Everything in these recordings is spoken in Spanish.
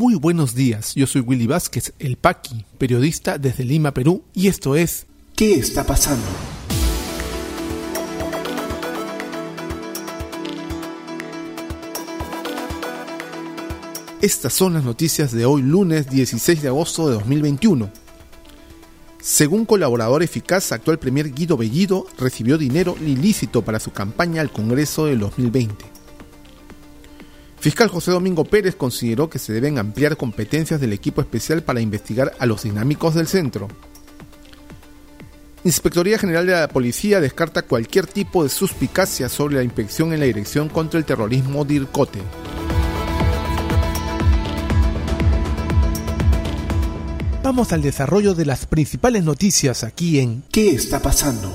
Muy buenos días, yo soy Willy Vázquez, el Paqui, periodista desde Lima, Perú, y esto es ¿Qué está pasando? Estas son las noticias de hoy lunes 16 de agosto de 2021. Según colaborador eficaz, actual Premier Guido Bellido recibió dinero ilícito para su campaña al Congreso del 2020. Fiscal José Domingo Pérez consideró que se deben ampliar competencias del equipo especial para investigar a los dinámicos del centro. Inspectoría General de la Policía descarta cualquier tipo de suspicacia sobre la inspección en la Dirección contra el Terrorismo DIRCOTE. Vamos al desarrollo de las principales noticias aquí en ¿Qué está pasando?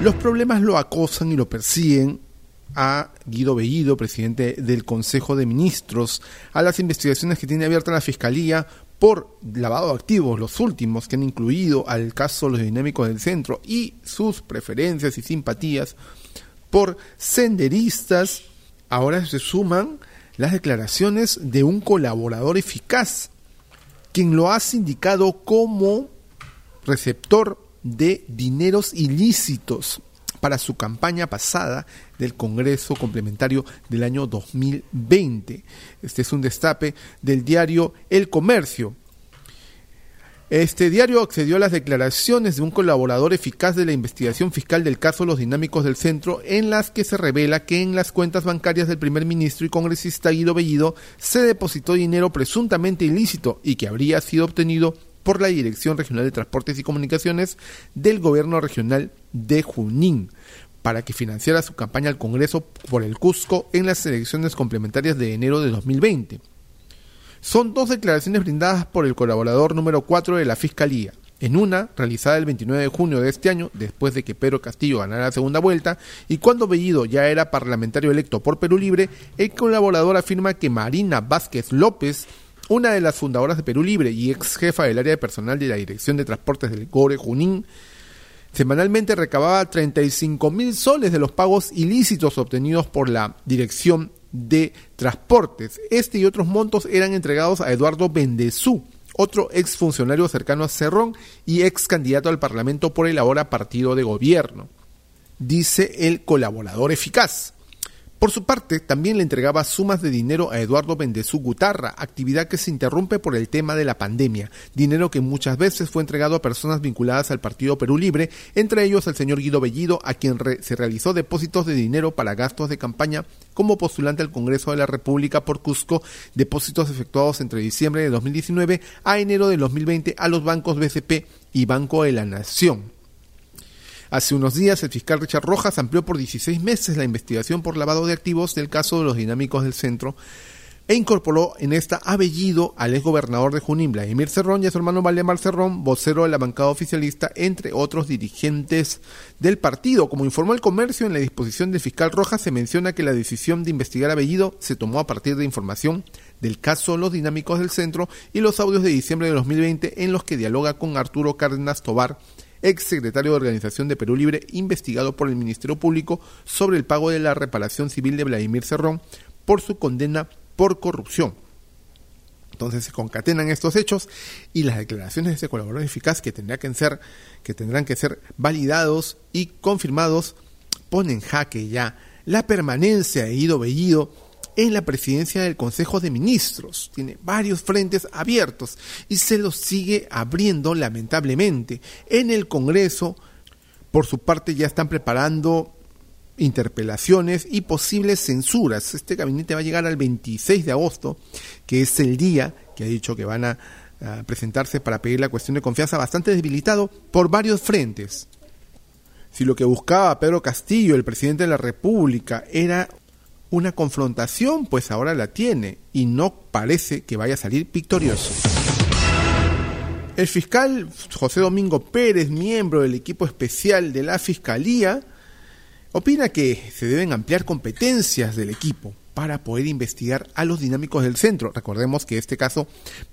Los problemas lo acosan y lo persiguen a Guido Bellido, presidente del Consejo de Ministros, a las investigaciones que tiene abierta la Fiscalía por lavado de activos, los últimos que han incluido al caso Los Dinámicos del Centro y sus preferencias y simpatías por senderistas, ahora se suman las declaraciones de un colaborador eficaz quien lo ha sindicado como receptor de dineros ilícitos para su campaña pasada del Congreso Complementario del año 2020. Este es un destape del diario El Comercio. Este diario accedió a las declaraciones de un colaborador eficaz de la investigación fiscal del caso Los Dinámicos del Centro, en las que se revela que en las cuentas bancarias del primer ministro y congresista Guido Bellido se depositó dinero presuntamente ilícito y que habría sido obtenido por la Dirección Regional de Transportes y Comunicaciones del Gobierno Regional de Junín para que financiara su campaña al Congreso por el Cusco en las elecciones complementarias de enero de 2020. Son dos declaraciones brindadas por el colaborador número 4 de la Fiscalía. En una, realizada el 29 de junio de este año, después de que Pedro Castillo ganara la segunda vuelta, y cuando Bellido ya era parlamentario electo por Perú Libre, el colaborador afirma que Marina Vázquez López, una de las fundadoras de Perú Libre y ex jefa del área de personal de la Dirección de Transportes del Gore Junín, semanalmente recababa 35 mil soles de los pagos ilícitos obtenidos por la Dirección de Transportes. Este y otros montos eran entregados a Eduardo Bendezú, otro ex funcionario cercano a Cerrón y ex candidato al Parlamento por el ahora partido de gobierno. Dice el colaborador eficaz. Por su parte, también le entregaba sumas de dinero a Eduardo Bendezú Gutarra, actividad que se interrumpe por el tema de la pandemia, dinero que muchas veces fue entregado a personas vinculadas al Partido Perú Libre, entre ellos al señor Guido Bellido, a quien se realizó depósitos de dinero para gastos de campaña como postulante al Congreso de la República por Cusco, depósitos efectuados entre diciembre de 2019 a enero de 2020 a los bancos BCP y Banco de la Nación. Hace unos días, el fiscal Richard Rojas amplió por 16 meses la investigación por lavado de activos del caso de los dinámicos del centro e incorporó en esta abellido al exgobernador de Junín, Vladimir Cerrón, y a su hermano Valdemar Cerrón, vocero de la bancada oficialista, entre otros dirigentes del partido. Como informó el comercio, en la disposición del fiscal Rojas se menciona que la decisión de investigar a Bellido se tomó a partir de información del caso Los Dinámicos del Centro y los audios de diciembre de 2020 en los que dialoga con Arturo Cárdenas Tobar, ex secretario de Organización de Perú Libre, investigado por el Ministerio Público sobre el pago de la reparación civil de Vladimir Cerrón por su condena por corrupción. Entonces se concatenan estos hechos y las declaraciones de ese colaborador eficaz que, tendrá que ser, que tendrán que ser validados y confirmados ponen en jaque ya la permanencia de Ido Bellido en la presidencia del Consejo de Ministros. Tiene varios frentes abiertos y se los sigue abriendo lamentablemente. En el Congreso, por su parte, ya están preparando interpelaciones y posibles censuras. Este gabinete va a llegar al 26 de agosto, que es el día que ha dicho que van a, a presentarse para pedir la cuestión de confianza, bastante debilitado por varios frentes. Si lo que buscaba Pedro Castillo, el presidente de la República, era una confrontación, pues ahora la tiene y no parece que vaya a salir victorioso. El fiscal José Domingo Pérez, miembro del equipo especial de la Fiscalía, opina que se deben ampliar competencias del equipo para poder investigar a los dinámicos del centro. Recordemos que este caso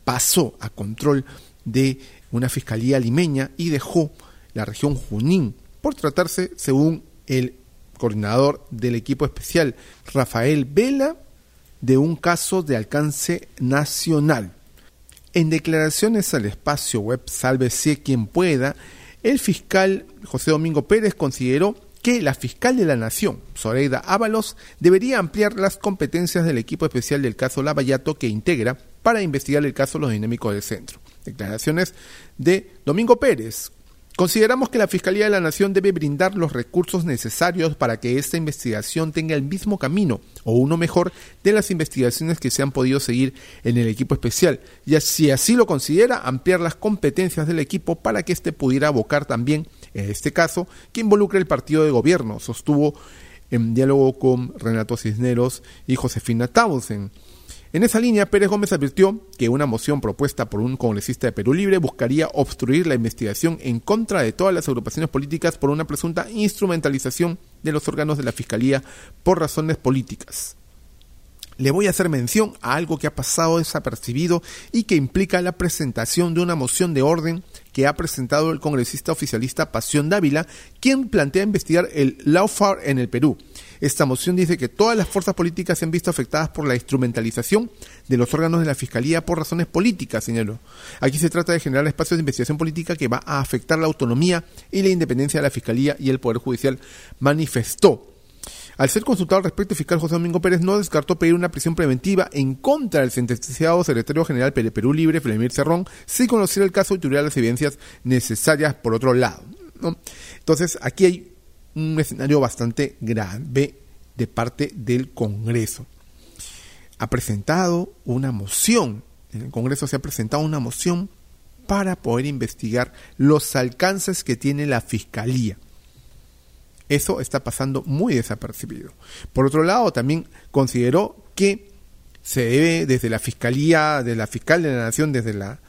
pasó a control de una fiscalía limeña y dejó la región Junín por tratarse, según el coordinador del equipo especial, Rafael Vela, de un caso de alcance nacional. En declaraciones al espacio web Sálvese quien pueda, el fiscal José Domingo Pérez consideró que la fiscal de la Nación, Zoraida Ábalos, debería ampliar las competencias del equipo especial del caso Lavallato que integra para investigar el caso Los Dinámicos del Centro. Declaraciones de Domingo Pérez, Consideramos que la Fiscalía de la Nación debe brindar los recursos necesarios para que esta investigación tenga el mismo camino, o uno mejor, de las investigaciones que se han podido seguir en el equipo especial, y si así lo considera, ampliar las competencias del equipo para que éste pudiera abocar también, en este caso, que involucre el partido de gobierno, sostuvo en diálogo con Renato Cisneros y Josefina Tausen. En esa línea, Pérez Gómez advirtió que una moción propuesta por un congresista de Perú Libre buscaría obstruir la investigación en contra de todas las agrupaciones políticas por una presunta instrumentalización de los órganos de la Fiscalía por razones políticas. Le voy a hacer mención a algo que ha pasado desapercibido y que implica la presentación de una moción de orden que ha presentado el congresista oficialista Pasión Dávila, quien plantea investigar el lawfare en el Perú esta moción dice que todas las fuerzas políticas se han visto afectadas por la instrumentalización de los órganos de la Fiscalía por razones políticas, señaló. Aquí se trata de generar espacios de investigación política que va a afectar la autonomía y la independencia de la Fiscalía y el Poder Judicial, manifestó. Al ser consultado al respecto, fiscal José Domingo Pérez no descartó pedir una prisión preventiva en contra del sentenciado secretario general Perú Libre, Flemir Cerrón, si conociera el caso y tuviera las evidencias necesarias por otro lado. Entonces, aquí hay un escenario bastante grave de parte del Congreso. Ha presentado una moción, en el Congreso se ha presentado una moción para poder investigar los alcances que tiene la Fiscalía. Eso está pasando muy desapercibido. Por otro lado, también consideró que se debe desde la Fiscalía, de la Fiscal de la Nación, desde la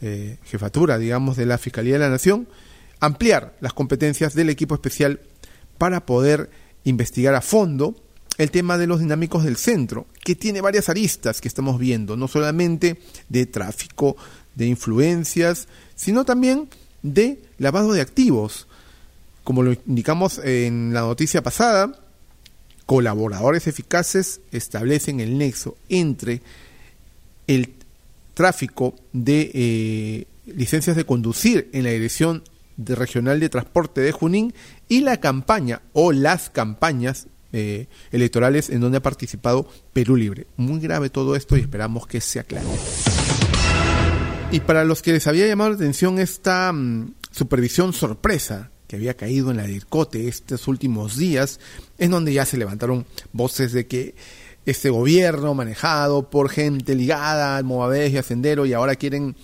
eh, jefatura, digamos, de la Fiscalía de la Nación, ampliar las competencias del equipo especial para poder investigar a fondo el tema de los dinámicos del centro, que tiene varias aristas que estamos viendo, no solamente de tráfico de influencias, sino también de lavado de activos. Como lo indicamos en la noticia pasada, colaboradores eficaces establecen el nexo entre el tráfico de eh, licencias de conducir en la dirección regional de transporte de Junín y la campaña o las campañas eh, electorales en donde ha participado Perú Libre. Muy grave todo esto y esperamos que se aclare. Y para los que les había llamado la atención esta mm, supervisión sorpresa que había caído en la DIRCOTE estos últimos días, en donde ya se levantaron voces de que este gobierno manejado por gente ligada al Movadez y a Sendero y ahora quieren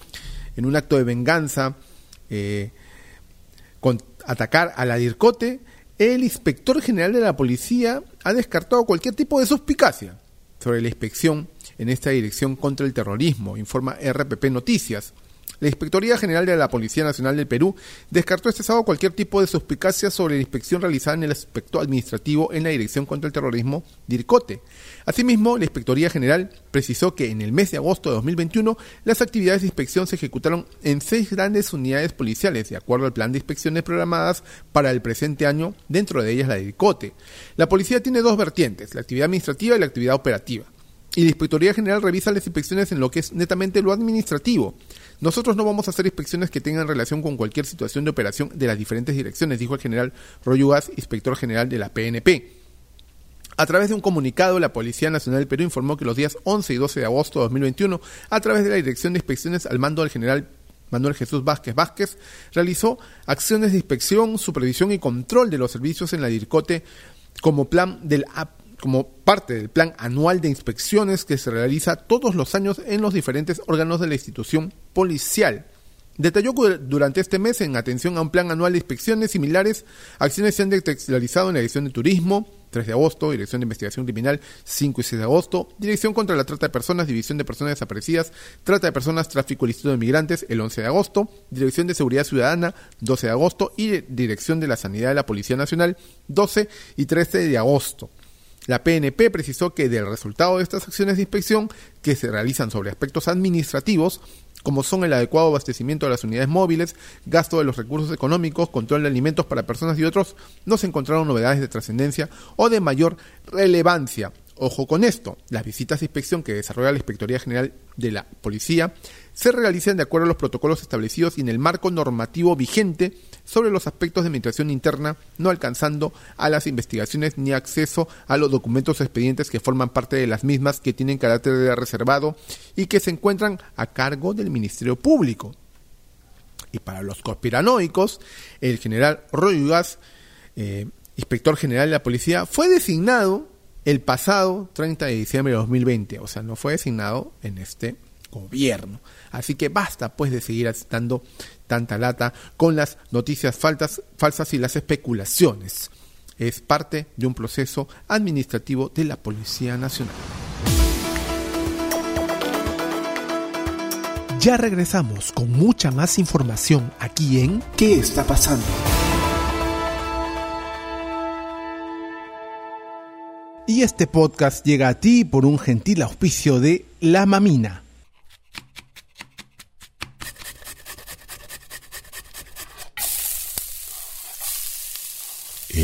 en un acto de venganza eh, atacar a la DIRCOTE, el inspector general de la policía ha descartado cualquier tipo de suspicacia sobre la inspección en esta dirección contra el terrorismo, informa RPP Noticias. La Inspectoría General de la Policía Nacional del Perú descartó este sábado cualquier tipo de suspicacia sobre la inspección realizada en el aspecto administrativo en la Dirección contra el Terrorismo, DIRCOTE. Asimismo, la Inspectoría General precisó que en el mes de agosto de 2021 las actividades de inspección se ejecutaron en seis grandes unidades policiales, de acuerdo al plan de inspecciones programadas para el presente año, dentro de ellas la DIRCOTE. La policía tiene dos vertientes, la actividad administrativa y la actividad operativa. Y la Inspectoría General revisa las inspecciones en lo que es netamente lo administrativo. Nosotros no vamos a hacer inspecciones que tengan relación con cualquier situación de operación de las diferentes direcciones, dijo el general Royugas, inspector general de la PNP. A través de un comunicado, la Policía Nacional del Perú informó que los días 11 y 12 de agosto de 2021, a través de la Dirección de Inspecciones al mando del general Manuel Jesús Vázquez Vázquez, realizó acciones de inspección, supervisión y control de los servicios en la DIRCOTE como plan del como parte del plan anual de inspecciones que se realiza todos los años en los diferentes órganos de la institución policial. Detalló que durante este mes, en atención a un plan anual de inspecciones similares, acciones se han detectualizado en la Dirección de Turismo, 3 de agosto, Dirección de Investigación Criminal, 5 y 6 de agosto, Dirección contra la Trata de Personas, División de Personas Desaparecidas, Trata de Personas, Tráfico ilícito de Migrantes, el 11 de agosto, Dirección de Seguridad Ciudadana, 12 de agosto y Dirección de la Sanidad de la Policía Nacional, 12 y 13 de agosto. La PNP precisó que del resultado de estas acciones de inspección, que se realizan sobre aspectos administrativos, como son el adecuado abastecimiento de las unidades móviles, gasto de los recursos económicos, control de alimentos para personas y otros, no se encontraron novedades de trascendencia o de mayor relevancia. Ojo con esto, las visitas de inspección que desarrolla la Inspectoría General de la Policía se realizan de acuerdo a los protocolos establecidos y en el marco normativo vigente sobre los aspectos de administración interna, no alcanzando a las investigaciones ni acceso a los documentos expedientes que forman parte de las mismas que tienen carácter de reservado y que se encuentran a cargo del Ministerio Público. Y para los conspiranoicos, el general Roy eh, inspector general de la policía, fue designado el pasado 30 de diciembre de 2020, o sea, no fue designado en este gobierno. Así que basta pues de seguir dando tanta lata con las noticias falsas y las especulaciones. Es parte de un proceso administrativo de la Policía Nacional. Ya regresamos con mucha más información aquí en ¿Qué está pasando? Y este podcast llega a ti por un gentil auspicio de La Mamina.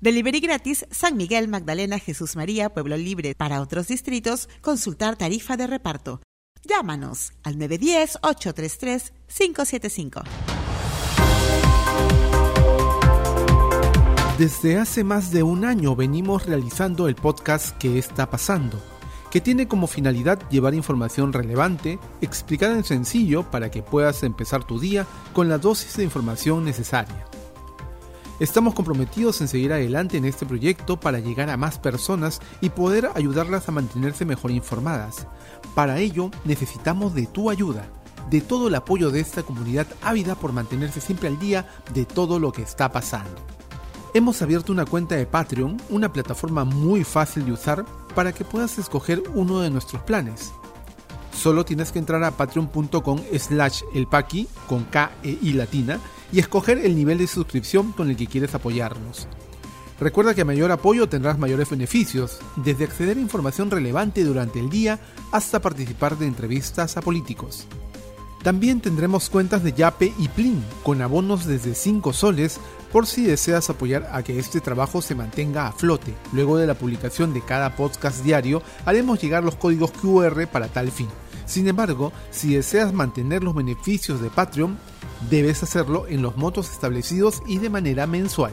Delivery gratis San Miguel, Magdalena, Jesús María, Pueblo Libre. Para otros distritos, consultar tarifa de reparto. Llámanos al 910-833-575. Desde hace más de un año venimos realizando el podcast ¿Qué está pasando? que tiene como finalidad llevar información relevante, explicada en sencillo para que puedas empezar tu día con la dosis de información necesaria. Estamos comprometidos en seguir adelante en este proyecto para llegar a más personas y poder ayudarlas a mantenerse mejor informadas. Para ello necesitamos de tu ayuda, de todo el apoyo de esta comunidad ávida por mantenerse siempre al día de todo lo que está pasando. Hemos abierto una cuenta de Patreon, una plataforma muy fácil de usar para que puedas escoger uno de nuestros planes. Solo tienes que entrar a patreon.com slash elpaqui con K e I latina y escoger el nivel de suscripción con el que quieres apoyarnos. Recuerda que a mayor apoyo tendrás mayores beneficios, desde acceder a información relevante durante el día hasta participar de entrevistas a políticos. También tendremos cuentas de Yape y Plin, con abonos desde 5 soles por si deseas apoyar a que este trabajo se mantenga a flote. Luego de la publicación de cada podcast diario, haremos llegar los códigos QR para tal fin. Sin embargo, si deseas mantener los beneficios de Patreon, debes hacerlo en los montos establecidos y de manera mensual.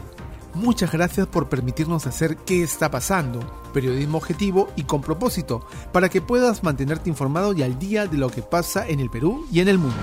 Muchas gracias por permitirnos hacer qué está pasando, periodismo objetivo y con propósito, para que puedas mantenerte informado y al día de lo que pasa en el Perú y en el mundo.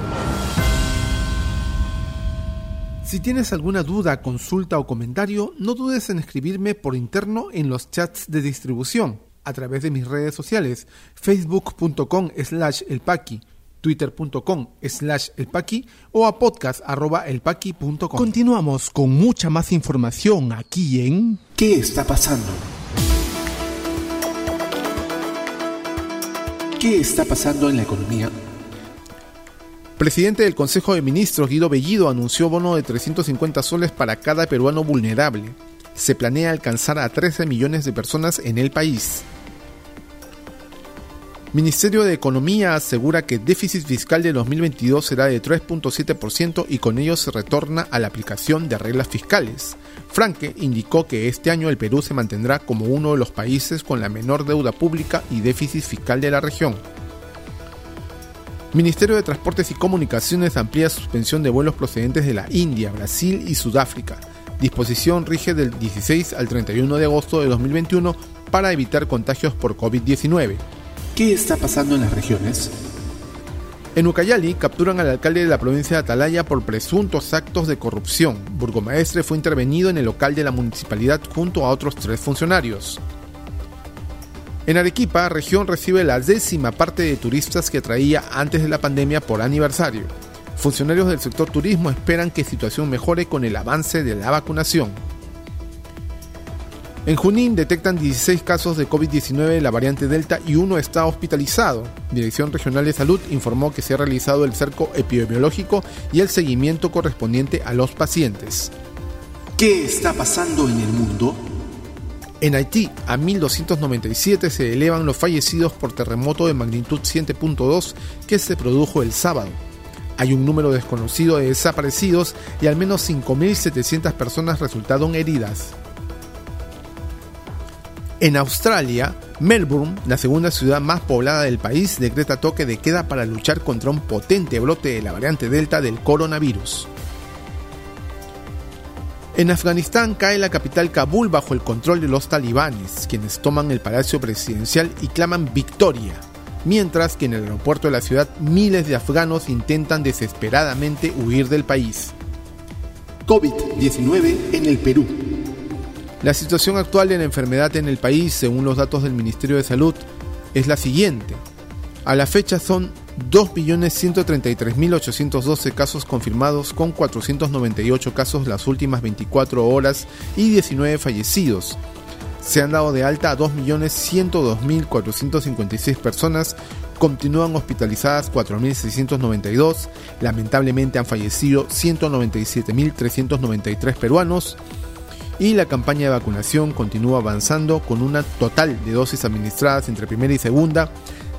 Si tienes alguna duda, consulta o comentario, no dudes en escribirme por interno en los chats de distribución, a través de mis redes sociales, facebook.com slash elpaqui, twitter.com slash elpaqui o a podcast arroba elpaqui.com. Continuamos con mucha más información aquí en ¿Qué está pasando? ¿Qué está pasando en la economía? Presidente del Consejo de Ministros Guido Bellido anunció bono de 350 soles para cada peruano vulnerable. Se planea alcanzar a 13 millones de personas en el país. Ministerio de Economía asegura que el déficit fiscal de 2022 será de 3.7% y con ello se retorna a la aplicación de reglas fiscales. Franke indicó que este año el Perú se mantendrá como uno de los países con la menor deuda pública y déficit fiscal de la región. Ministerio de Transportes y Comunicaciones amplía suspensión de vuelos procedentes de la India, Brasil y Sudáfrica. Disposición rige del 16 al 31 de agosto de 2021 para evitar contagios por COVID-19. ¿Qué está pasando en las regiones? En Ucayali capturan al alcalde de la provincia de Atalaya por presuntos actos de corrupción. Burgomaestre fue intervenido en el local de la municipalidad junto a otros tres funcionarios. En Arequipa, región recibe la décima parte de turistas que traía antes de la pandemia por aniversario. Funcionarios del sector turismo esperan que situación mejore con el avance de la vacunación. En Junín detectan 16 casos de COVID-19 de la variante Delta y uno está hospitalizado. Dirección Regional de Salud informó que se ha realizado el cerco epidemiológico y el seguimiento correspondiente a los pacientes. ¿Qué está pasando en el mundo? En Haití, a 1.297 se elevan los fallecidos por terremoto de magnitud 7.2 que se produjo el sábado. Hay un número desconocido de desaparecidos y al menos 5.700 personas resultaron heridas. En Australia, Melbourne, la segunda ciudad más poblada del país, decreta toque de queda para luchar contra un potente brote de la variante Delta del coronavirus. En Afganistán cae la capital Kabul bajo el control de los talibanes, quienes toman el palacio presidencial y claman victoria, mientras que en el aeropuerto de la ciudad miles de afganos intentan desesperadamente huir del país. COVID-19 en el Perú. La situación actual de la enfermedad en el país, según los datos del Ministerio de Salud, es la siguiente. A la fecha son 2.133.812 casos confirmados con 498 casos las últimas 24 horas y 19 fallecidos. Se han dado de alta a 2.102.456 personas, continúan hospitalizadas 4.692, lamentablemente han fallecido 197.393 peruanos, y la campaña de vacunación continúa avanzando con una total de dosis administradas entre primera y segunda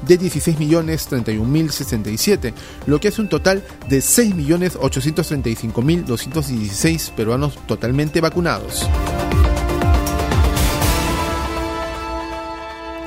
de 16.031.067, lo que hace un total de 6.835.216 peruanos totalmente vacunados.